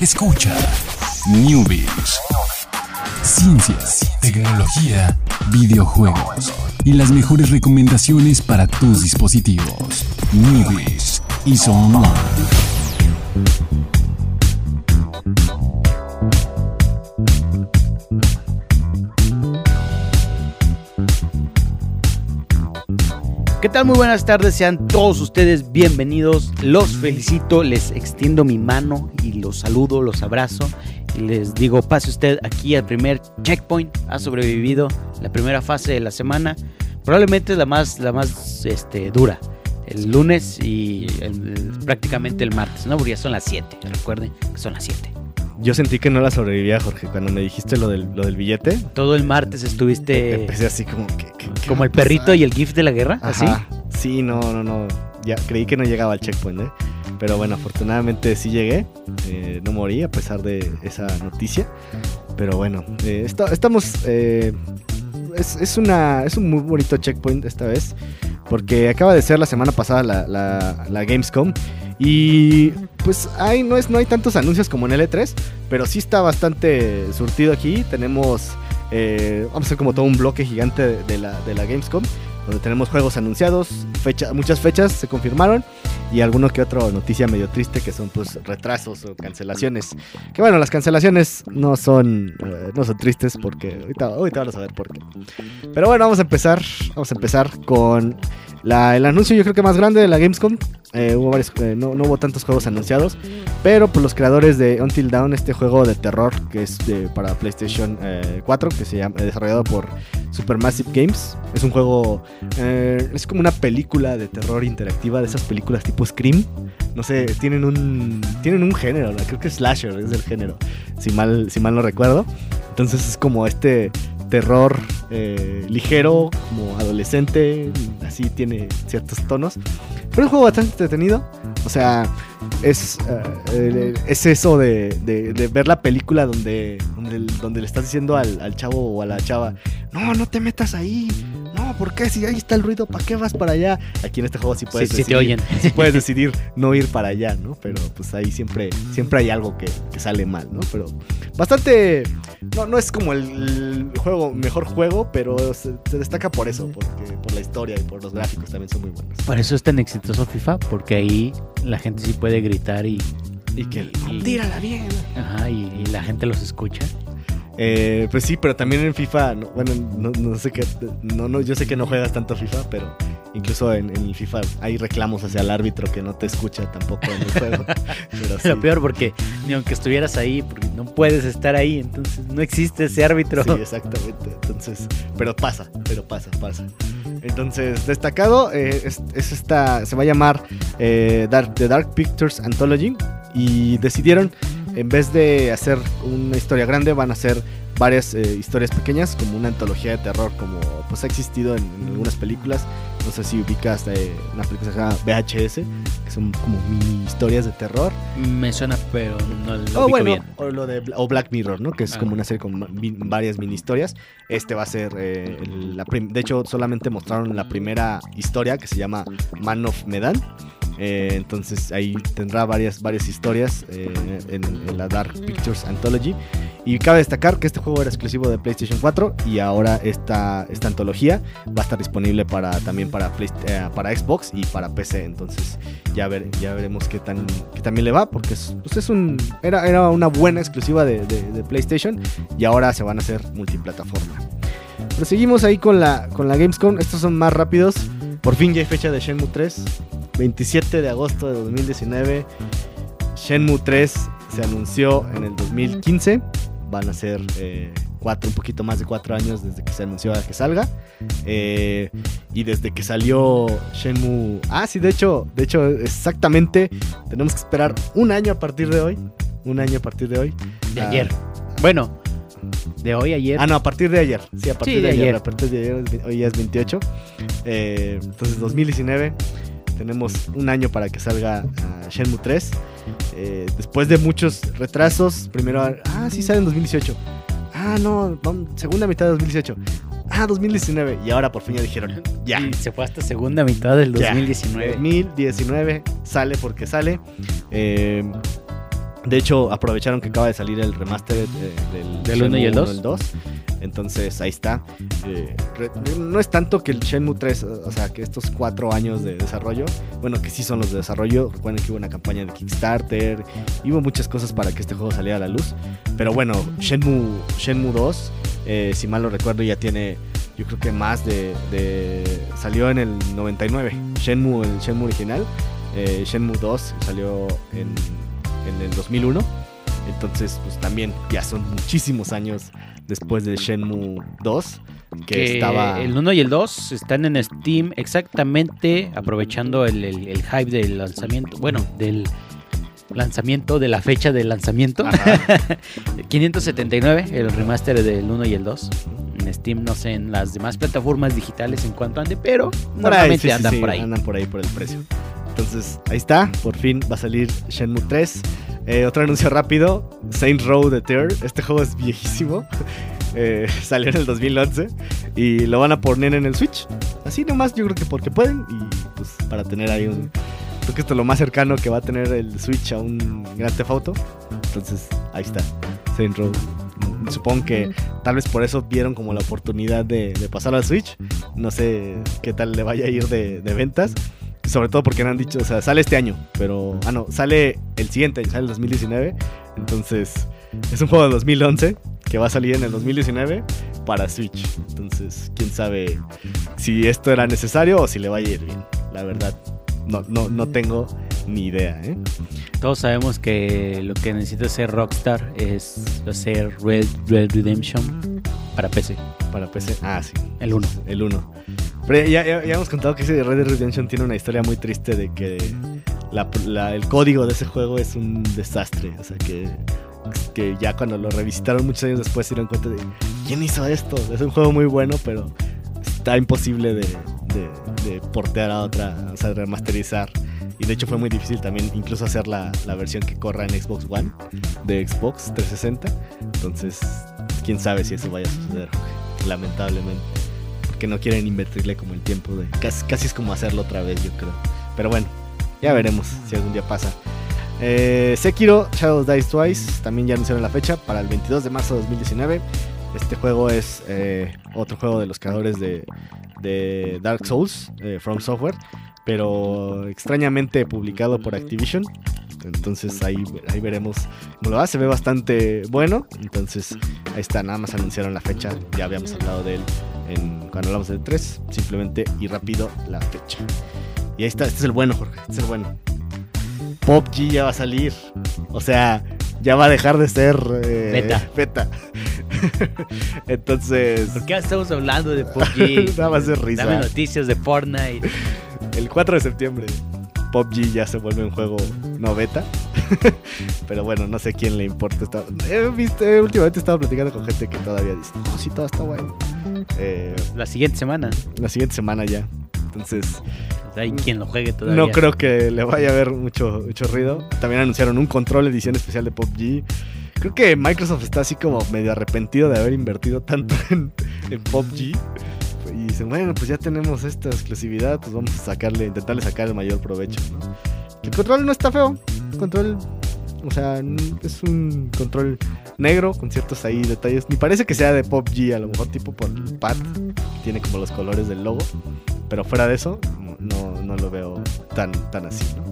Escucha Newbies. Ciencias, tecnología, videojuegos y las mejores recomendaciones para tus dispositivos. Newbies y Online. ¿Qué tal? Muy buenas tardes, sean todos ustedes bienvenidos. Los felicito, les extiendo mi mano y los saludo, los abrazo y les digo, pase usted aquí al primer checkpoint. Ha sobrevivido la primera fase de la semana. Probablemente la más, la más este, dura. El lunes y el- prácticamente el martes, ¿no? Porque ya son las 7. Recuerden que son las 7. Yo sentí que no la sobrevivía, Jorge, cuando me dijiste lo del, lo del billete. Todo el martes estuviste Empecé así como que... que- ¿qué como el perrito y el gif de la guerra, así. Sí, no, no, no. Ya creí que no llegaba al checkpoint, ¿eh? Pero bueno, afortunadamente sí llegué. Eh, no morí a pesar de esa noticia. Pero bueno, eh, esta- estamos... eh, es, es una, es un muy bonito checkpoint esta vez. Porque acaba de ser la semana pasada la, la- la Gamescom. Y pues hay, no, es, no hay tantos anuncios como en el E3. Pero sí está bastante surtido aquí. Tenemos... eh, vamos a hacer como todo un bloque gigante de, la, de la Gamescom donde tenemos juegos anunciados, muchas fechas se confirmaron y alguno que otro noticia medio triste que son pues retrasos o cancelaciones. Que bueno, las cancelaciones no son eh, no son tristes porque ahorita, ahorita vamos a ver por qué. Pero bueno, vamos a empezar, vamos a empezar con la- el anuncio yo creo que más grande de la Gamescom. Eh, hubo varios, eh, no, hubo tantos juegos anunciados, pero pues los creadores de Until Dawn, este juego de terror que es para PlayStation eh, 4, que se llama, desarrollado por Supermassive Games. Es un juego, es como una película de terror interactiva, de esas películas tipo Scream. No sé, tienen un, tienen un género, creo que slasher es el género, si mal, si mal no recuerdo. Entonces es como este terror eh, ligero, como adolescente, así tiene ciertos tonos. Pero es un juego bastante entretenido. O sea, es, eh, es eso de, de- de ver la película donde, donde, donde le estás diciendo al, al chavo o a la chava, no, no te metas ahí. ¿Por qué? Si ahí está el ruido, ¿para qué vas para allá? Aquí en este juego sí Sí, puedes sí te decidir- oyen. sí puedes decidir no ir para allá, ¿no? Pero pues ahí siempre, siempre hay algo que, que sale mal, ¿no? Pero bastante... No, no es como el, el juego, mejor juego, pero se, se destaca por eso, porque, por la historia y por los gráficos también son muy buenos. Por eso es tan exitoso FIFA, porque ahí la gente sí puede gritar y, Y que... Y- ¡Tírala bien! ajá, y, y la gente los escucha. Eh, pues sí, pero también en FIFA, no- bueno, no, no sé qué, no, no, yo sé que no juegas tanto FIFA, pero incluso en, en el FIFA hay reclamos hacia el árbitro que no te escucha tampoco en el juego. Pero sí. Lo peor porque ni aunque estuvieras ahí, porque no puedes estar ahí, entonces no existe ese árbitro. Sí, exactamente. Entonces, pero pasa, pero pasa, pasa. Entonces, destacado eh, es, es esta, se va a llamar eh, Dark, The Dark Pictures Anthology y decidieron, en vez de hacer una historia grande, van a hacer varias eh, historias pequeñas, como una antología de terror, como pues ha existido en, en algunas películas. No sé si ubicas eh, una película que se llama VHS, que son como mini historias de terror. Me suena, pero no lo Oh, bueno, bien. o lo de o Black Mirror, ¿no? Que es Ah. como una serie con varias mini historias. Este va a ser eh, la de hecho solamente mostraron la primera historia que se llama Man of Medan. Eh, entonces ahí tendrá varias varias historias eh, en, en la Dark Pictures Anthology. Y cabe destacar que este juego era exclusivo de PlayStation 4 y ahora esta, esta antología va a estar disponible para también para, Play- eh, para Xbox y para PC. Entonces ya, ver, ya veremos qué, tan, qué también le va porque es, pues es un, era, era una buena exclusiva de, de- de PlayStation y ahora se van a hacer multiplataforma. Pero seguimos ahí con la, con la Gamescom. Estos son más rápidos. Por fin ya hay fecha de Shenmue 3. 27 de agosto de 2019. Shenmue 3 se anunció en el 2015. Van a ser eh, cuatro, un poquito más de cuatro años desde que se anunció a que salga. Eh, y desde que salió Shenmue... Ah, sí, de hecho, de hecho, exactamente. Tenemos que esperar un año a partir de hoy. Un año a partir de hoy. De ayer. Bueno, de hoy ayer. Ah, no, a partir de ayer. Sí, a partir Sí, de, de ayer, ayer. A partir de ayer, hoy ya es 28. Eh, entonces, 2019. Tenemos un año para que salga ah, Shenmue 3. Eh, después de muchos retrasos, primero. Ah, sí, sale en 2018. Ah, no, segunda mitad de 2018. Ah, 2019. Y ahora por fin ya dijeron, ya. Y se fue hasta segunda mitad del Ya. 2019. 2019 sale porque sale. Eh, De hecho, aprovecharon que acaba de salir el remaster eh, del, ¿Del uno y el Shenmue dos? 2. Entonces, ahí está. Eh, re- no es tanto que el Shenmue 3, o sea, que estos cuatro años de desarrollo, bueno, que sí son los de desarrollo. Recuerden que hubo una campaña de Kickstarter, y hubo muchas cosas para que este juego saliera a la luz. Pero bueno, Shenmue, Shenmue 2, eh, si mal no recuerdo, ya tiene, yo creo que más de, de- Salió en el 99, Shenmue, el Shenmue original. Eh, Shenmue 2 salió en, en el 2001. Entonces, pues también ya son muchísimos años después de Shenmue 2. Que, Que estaba... el 1 y el 2 están en Steam exactamente aprovechando el, el- el hype del lanzamiento. Bueno, del lanzamiento, de la fecha del lanzamiento. Ajá. 579, el remaster del 1 y el 2. En Steam, no sé, en las demás plataformas digitales en cuanto ande, pero Por ahí, normalmente sí, sí, andan sí, por ahí. Andan por ahí por el precio. Entonces, ahí está. Por fin va a salir Shenmue 3. Eh, otro anuncio rápido: Saint Row the Third. Este juego es viejísimo. Eh, salió en el 2011 y lo van a poner en el Switch. Así nomás, yo creo que porque pueden. Y pues para tener ahí un. Creo que esto es lo más cercano que va a tener el Switch a un Grand Theft Auto. Entonces, ahí está. Saint Row. Supongo que tal vez por eso vieron como la oportunidad de, de pasar al Switch. No sé qué tal le vaya a ir de, de ventas. Sobre todo porque no han dicho, o sea, sale este año, pero. Ah, no, sale el siguiente, sale el 2019. Entonces, es un juego de 2011 que va a salir en el 2019 para Switch. Entonces, quién sabe si esto era necesario o si le va a ir bien. La verdad, no, no, no tengo ni idea, ¿eh? Todos sabemos que lo que necesita hacer Rockstar es hacer Red Red Redemption para PC, Para PC. Ah, sí. el 1. El 1. Pero ya, ya- ya hemos contado que ese Red Dead Redemption tiene una historia muy triste de que la- la- el código de ese juego es un desastre. O sea que, que ya cuando lo revisitaron muchos años después se dieron cuenta de quién hizo esto. Es un juego muy bueno, pero está imposible de, de- de portear a otra, o sea, remasterizar. Y de hecho fue muy difícil también incluso hacer la, la versión que corra en Xbox One de Xbox 360. Entonces, quién sabe si eso vaya a suceder, lamentablemente que no quieren invertirle como el tiempo de... Casi, casi es como hacerlo otra vez, yo creo. Pero bueno, ya veremos si algún día pasa. Eh, Sekiro Shadows Dice Twice también ya anunciaron la fecha para el 22 de marzo de 2019. Este juego es eh, otro juego de los creadores de, de Dark Souls, eh, From Software, pero extrañamente publicado por Activision. Entonces ahí, ahí veremos cómo lo va. Se ve bastante bueno. Entonces ahí está, nada más anunciaron la fecha. Ya habíamos hablado de él en, cuando hablamos del 3. Simplemente y rápido la fecha. Y ahí está, este es el bueno, Jorge. Este es el bueno. PUBG ya va a salir. O sea, ya va a dejar de ser eh, Beta. beta. Entonces, ¿Por qué estamos hablando de PUBG? Nada más de risa. Dame noticias de Fortnite. el 4 de septiembre, PUBG ya se vuelve un juego no beta. Pero bueno, no sé quién le importa. Está- He visto, he últimamente he estado platicando con gente que todavía dice, no, sí, todo está bueno. Eh, La siguiente semana. la siguiente semana ya. Entonces, sea, hay quien lo juegue todavía. no creo que le vaya a haber mucho, mucho ruido. También anunciaron un control edición especial de PUBG. Creo que Microsoft está así como medio arrepentido de haber invertido tanto en, en PUBG. Y dicen, bueno, pues ya tenemos esta exclusividad, pues vamos a sacarle, intentarle sacar el mayor provecho. ¿no? El control no está feo. El control, o sea, es un control negro con ciertos ahí detalles. Ni parece que sea de PUBG, a lo mejor tipo por el pad. Tiene como los colores del logo. Pero fuera de eso, no, no lo veo tan, tan así, ¿no?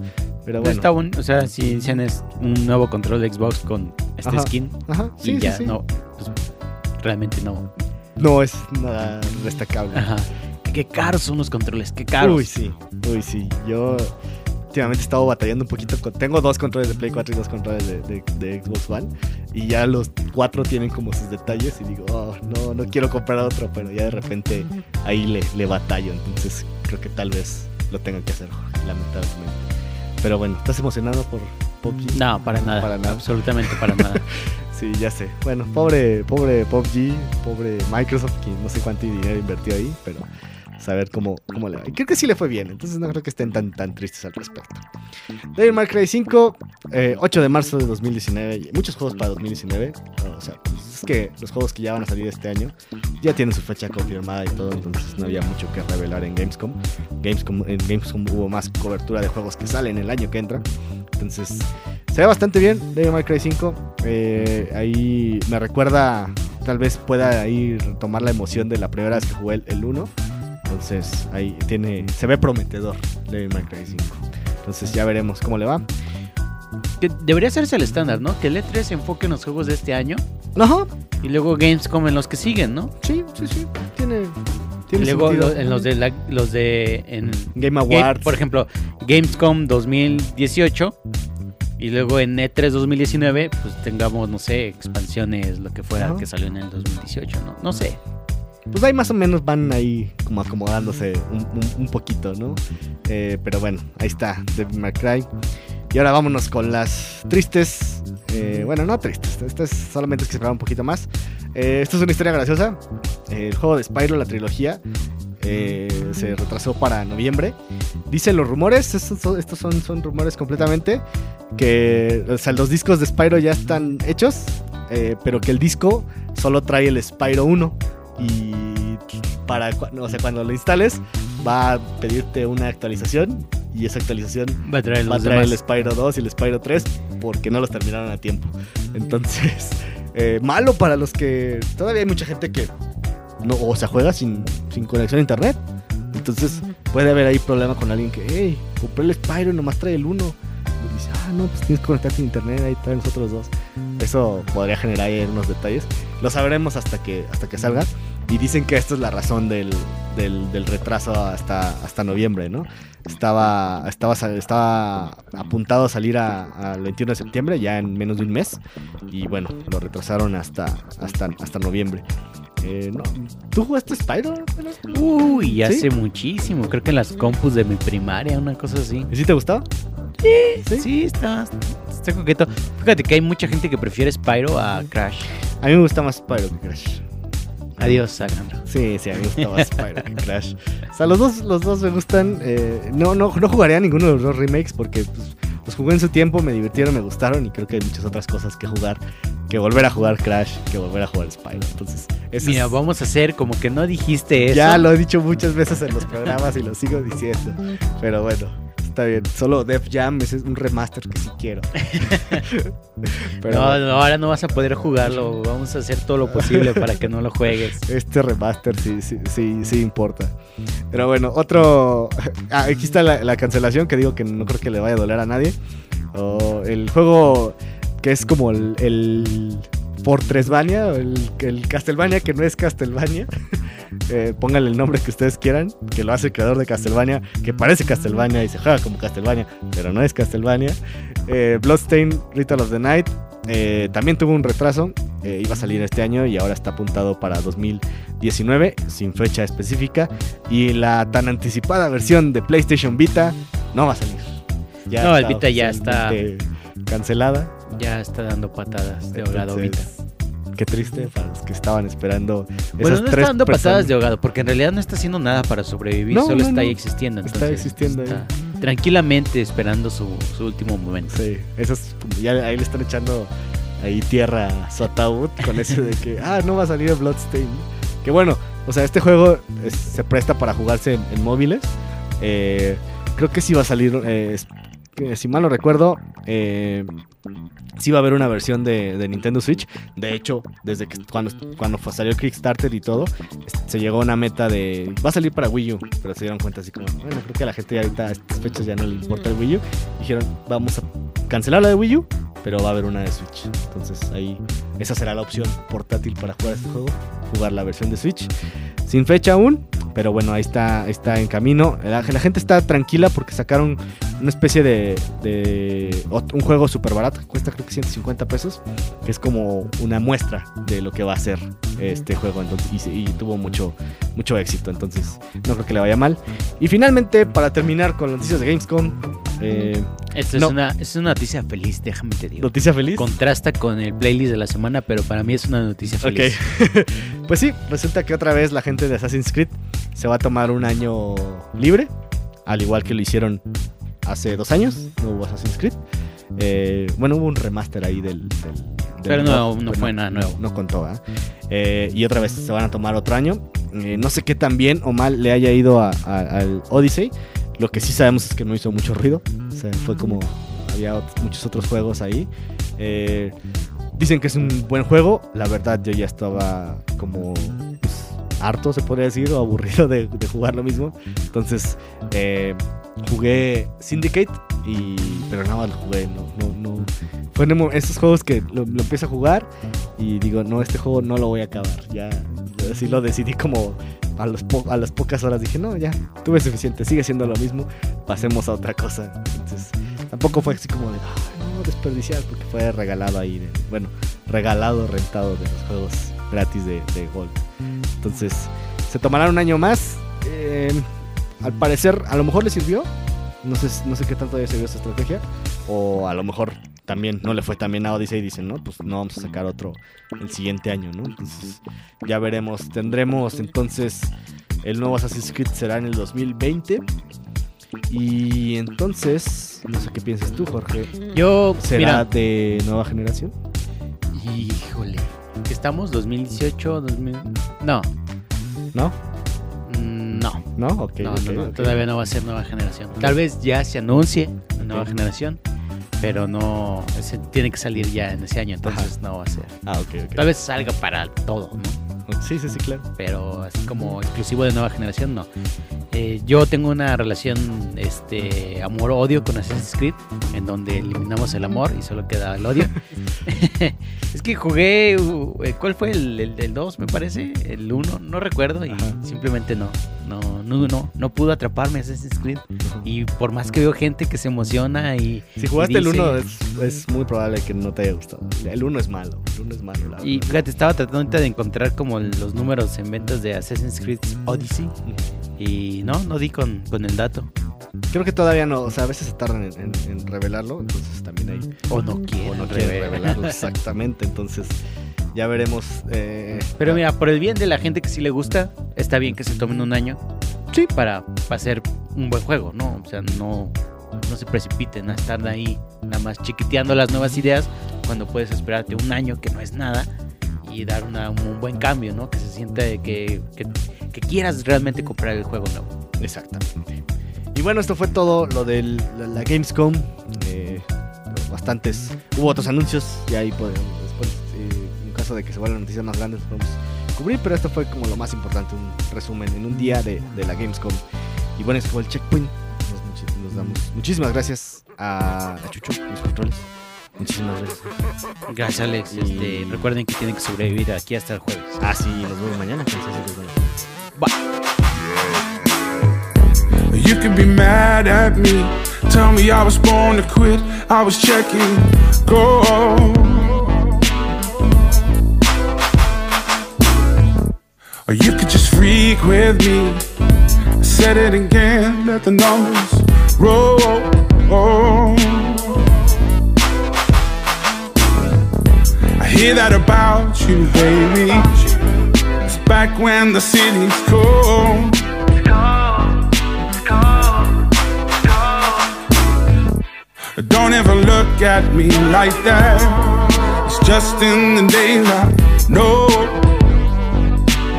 Pero No bueno. está un- o sea, si dicen es un nuevo control de Xbox con este Ajá. skin Ajá, sí, y sí, ya sí. no, pues, realmente no. No es nada destacable. Ajá. Qué caros son los controles, qué caros. Uy, sí, uy, sí. Yo últimamente he estado batallando un poquito. Con, tengo dos controles de Play 4 y dos controles de, de- de Xbox One. Y ya los cuatro tienen como sus detalles. Y digo, oh, no, no quiero comprar otro. Pero ya de repente ahí le, le batallo. Entonces creo que tal vez lo tenga que hacer, lamentablemente. Pero bueno, ¿estás emocionado por PUBG? No, para nada, Para nada. absolutamente para nada. Sí, ya sé. Bueno, pobre, pobre PUBG, pobre Microsoft, que no sé cuánto dinero invirtió ahí, pero saber cómo, cómo le va. Creo que sí le fue bien, entonces no creo que estén tan, tan tristes al respecto. Devil May Cry 5, eh, 8 de marzo de 2019, y muchos juegos para 2019, o sea, pues es que los juegos que ya van a salir este año ya tienen su fecha confirmada y todo, entonces no había mucho que revelar en Gamescom. Gamescom en Gamescom hubo más cobertura de juegos que salen el año que entra, entonces se ve bastante bien, Devil May Cry 5. Eh, ahí me recuerda, tal vez pueda ahí tomar la emoción de la primera vez que jugué el, el 1. Entonces ahí tiene, se ve prometedor Devil May Cry 5. Entonces ya veremos cómo le va. Que debería serse el estándar, ¿no? Que el E3 se enfoque en los juegos de este año Ajá, y luego Gamescom en los que siguen, ¿no? sí, sí, sí. Tiene, Y tiene luego sentido. lo- en los de la- los de en Game Game- Awards. por ejemplo, Gamescom 2018 y luego en E E3 2019 pues tengamos no sé, expansiones, lo que fuera que salió en el 2018, ¿no? No sé. Pues ahí más o menos van ahí como acomodándose un, un- un poquito, ¿no? Eh, pero bueno, ahí está, Devil May Cry. Y ahora vámonos con las tristes. eh, bueno, no tristes, esta es solamente es que esperaba un poquito más. Eh, esto es una historia graciosa. El juego de Spyro, la trilogía, eh, se retrasó para noviembre. Dicen los rumores, estos son, estos son, son rumores completamente, que o sea, los discos de Spyro ya están hechos, eh, pero que el disco solo trae el Spyro 1 y para o sea, cuando lo instales va a pedirte una actualización y esa actualización Va a traer va a los traer el. Spyro 2 y el Spyro 3 porque no los terminaron a tiempo. Entonces, eh, malo para los que todavía hay mucha gente que o sea, juega sin, sin conexión a internet. Entonces, puede haber ahí problema con alguien que, hey, compré el Spyro y nomás trae el 1. Y dice, ah, no, pues tienes que conectarte a internet, ahí traen los otros dos. Eso podría generar ahí unos detalles. Lo sabremos hasta que, hasta que salga. Y dicen que esta es la razón del, del, retraso hasta, hasta noviembre, ¿no? Estaba, estaba, estaba apuntado a salir al 21 de septiembre, ya en menos de un mes. Y bueno, lo retrasaron hasta, hasta, hasta noviembre. Eh, no, ¿Tú jugaste Spyro? Uy, ¿Sí? hace muchísimo. Creo que en las compus de mi primaria, una cosa así. ¿Y sí te gustó? Sí, está, está coqueto. Fíjate que hay mucha gente que prefiere Spyro a Crash. A mí me gusta más Spyro que Crash. Adiós, Alejandro. Sí, sí, a mí me gusta más Spyro que Crash. O sea, los dos, los dos me gustan. eh, no, no, no jugaría ninguno de los dos remakes porque pues, los jugué en su tiempo, me divirtieron, me gustaron y creo que hay muchas otras cosas que jugar. Que volver a jugar Crash, que volver a jugar Spyro. Entonces, eso Mira, es- vamos a hacer como que no dijiste eso. ya lo he dicho muchas veces en los programas y lo sigo diciendo. Pero bueno, está bien. Solo Def Jam ese es un remaster que sí quiero. Pero no, ahora no vas a poder jugarlo. Vamos a hacer todo lo posible para que no lo juegues. Este remaster sí, sí, sí, sí importa. Pero bueno, otro. Ah, aquí está la, la cancelación que digo que no creo que le vaya a doler a nadie. O el juego que es como el, el Fortressvania, o el, el Castlevania que no es Castlevania. Eh, pónganle el nombre que ustedes quieran, que lo hace el creador de Castlevania, que parece Castlevania y se juega como Castlevania, pero no es Castlevania. Eh, Bloodstain Ritual of the Night eh, también tuvo un retraso, eh, iba a salir este año y ahora está apuntado para 2019, sin fecha específica. Y la tan anticipada versión de PlayStation Vita no va a salir. Ya No, el Vita ya está- cancelada. Ya está dando patadas de ahogado ahorita. Qué triste para los que estaban esperando. Bueno, esas no tres está dando personas. patadas de ahogado, porque en realidad no está haciendo nada para sobrevivir, No, solo no, está ahí existiendo. Está entonces existiendo ahí. está tranquilamente esperando su, su último momento. Sí, eso es como- ya ahí le están echando ahí tierra a su ataúd con eso de que, ah, no va a salir Bloodstain. Que bueno, o sea, este juego es- se presta para jugarse en, en móviles. Eh, creo que sí va a salir, eh, que si mal no recuerdo, eh, sí va a haber una versión de, Nintendo Switch. De hecho, desde que cuando, cuando salió Kickstarter y todo, se llegó a una meta de, va a salir para Wii U, pero se dieron cuenta así como, bueno, creo que a la gente ya ahorita a estas fechas ya no le importa el Wii U. Dijeron, vamos a cancelar la de Wii U, pero va a haber una de Switch. Entonces ahí esa será la opción portátil para jugar este juego, jugar la versión de Switch. Sin fecha aún, pero bueno, ahí está, está en camino. La, gente está tranquila porque sacaron una especie de, de un juego súper barato, cuesta creo que 150 pesos, que es como una muestra de lo que va a ser este juego. Entonces, y tuvo mucho, mucho éxito, entonces no creo que le vaya mal. Y finalmente, para terminar con las noticias de Gamescom, eh, Esto No. es, una, es una noticia feliz, déjame te digo. noticia feliz. Contrasta con el playlist de la semana, pero para mí es una noticia feliz. Ok. pues sí, resulta que otra vez la gente de Assassin's Creed se va a tomar un año libre, al igual que lo hicieron hace dos años, no hubo Assassin's Creed. Eh, bueno, hubo un remaster ahí del Pero no- fue nada nuevo. No, contó, ¿ah? Eh, y otra vez se van a tomar otro año. Eh, no sé qué tan bien o mal le haya ido a- a- al Odyssey. Lo que sí sabemos es que no hizo mucho ruido. O sea, fue como había muchos otros juegos ahí. Eh, dicen que es un buen juego. La verdad, yo ya estaba como pues, harto, se podría decir, o aburrido de, de jugar lo mismo. Entonces, jugué Syndicate, y, pero nada lo jugué. No, no, no. Fue en esos juegos que lo, empiezo a jugar y digo, no, este juego no lo voy a acabar. Ya, así lo decidí como a, los po- a las pocas horas. Dije, no, ya, tuve suficiente, sigue siendo lo mismo, pasemos a otra cosa. Entonces, tampoco fue así como de, "Ay, no, desperdiciar, porque fue regalado ahí. bueno, regalado, rentado de los juegos gratis de, Gold. Entonces, se tomará un año más. Eh, al parecer, a lo mejor le sirvió. No sé, no sé qué tanto haya servido esta estrategia. O a lo mejor también no le fue tan bien a Odyssey y dicen, no, pues no vamos a sacar otro el siguiente año, ¿no? Entonces, ya veremos. Tendremos entonces el nuevo Assassin's Creed será en el 2020. Y entonces, no sé qué piensas tú, Jorge. Yo, ¿Será mira, de nueva generación? híjole, ¿qué estamos? ¿2018? 2000... No, ¿No? No. ¿No? Ok. no, ok, no, no, ok. todavía no va a ser nueva generación. Tal vez ya se anuncie la nueva generación, pero no, ese tiene que salir ya en ese año, entonces no va a ser. Ah, ok. Tal vez salga para todo, ¿no? Sí, sí, sí, claro. Pero así como exclusivo de nueva generación, no. Eh, yo tengo una relación este amor-odio con Assassin's Creed, en donde eliminamos el amor y solo queda el odio. es que jugué, uh, eh, ¿cuál fue el, el, el 2 me parece? El 1, no recuerdo y Ajá. simplemente no, no, no, no, no pudo atraparme Assassin's Creed. Y por más que veo gente que se emociona y... Si jugaste el dice- 1, es, es muy probable que no te haya gustado. El 1 es malo. El 1 es malo, Y fíjate, estaba tratando de encontrar como los números en ventas de Assassin's Creed Odyssey. Y no, no di con, con el dato. Creo que todavía no. O sea, a veces se tardan en, en- en revelarlo. Entonces también hay. O no quieren o no quieren revelar. revelarlo exactamente. Entonces ya veremos. eh, Pero mira, por el bien de la gente que sí le gusta, está bien que se tomen un año. Sí. Para, para hacer un buen juego, ¿no? O sea, no, no se precipiten a estar ahí nada más chiquiteando las nuevas ideas cuando puedes esperarte un año que no es nada y dar un buen cambio, ¿no? Que se sienta que, quieras realmente comprar el juego nuevo. Exactamente. Y bueno, esto fue todo lo de la, Gamescom. eh, bastantes. Hubo otros anuncios y ahí podemos, después, eh, en caso de que se vuelvan noticias más grandes, podemos cubrir. Pero esto fue como lo más importante, un resumen en un día de, la Gamescom. Y bueno, este fue el checkpoint. Nos damos muchísimas gracias a, a Chucho, los controles. Muchísimas gracias. Gracias, Alex. Y- Este, recuerden que tienen que sobrevivir aquí hasta el jueves. Ah, sí, nos vemos mañana. vemos. You can be mad at me. Tell me I was born to quit. I was checking go. Or you could just freak with me. I said it again. Let the numbers roll. Hear that about you, baby. It's back when the city's cold. Don't ever look at me like that. It's just in the daylight. No,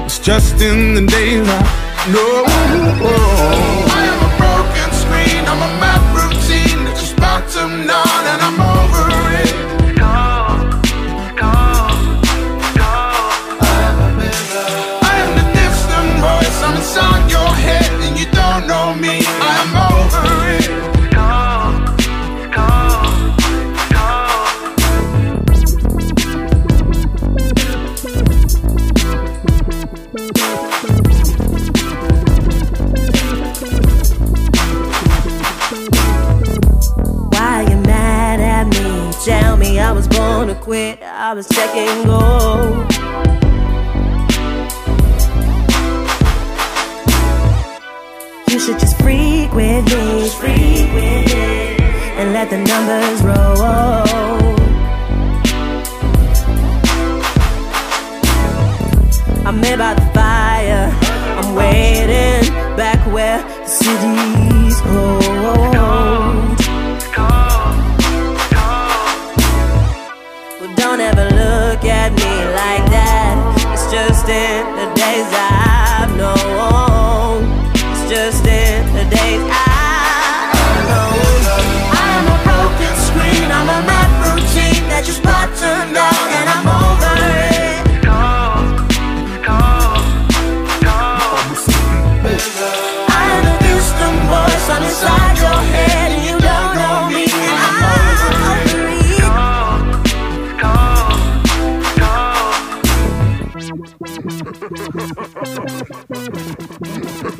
it's just in the daylight. No, I am a broken screen. I'm a mad routine that just bottomed on, city.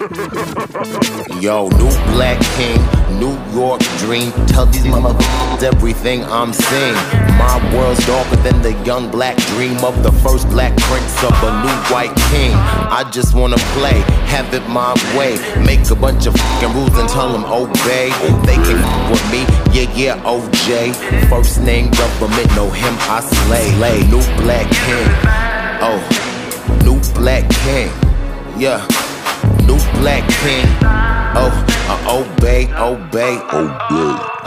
Yo, new black king, New York dream. Tell these motherfuckers everything I'm seeing. My world's darker than the young black dream of the first black prince of a new white king. I just wanna play, have it my way. Make a bunch of fucking rules and tell them obey. They can f with me, yeah, yeah, OJ. First name government, know him, I slay. Lay, new black king. Oh, new black king. Yeah, new black king. Oh, uh, obey, obey, obey.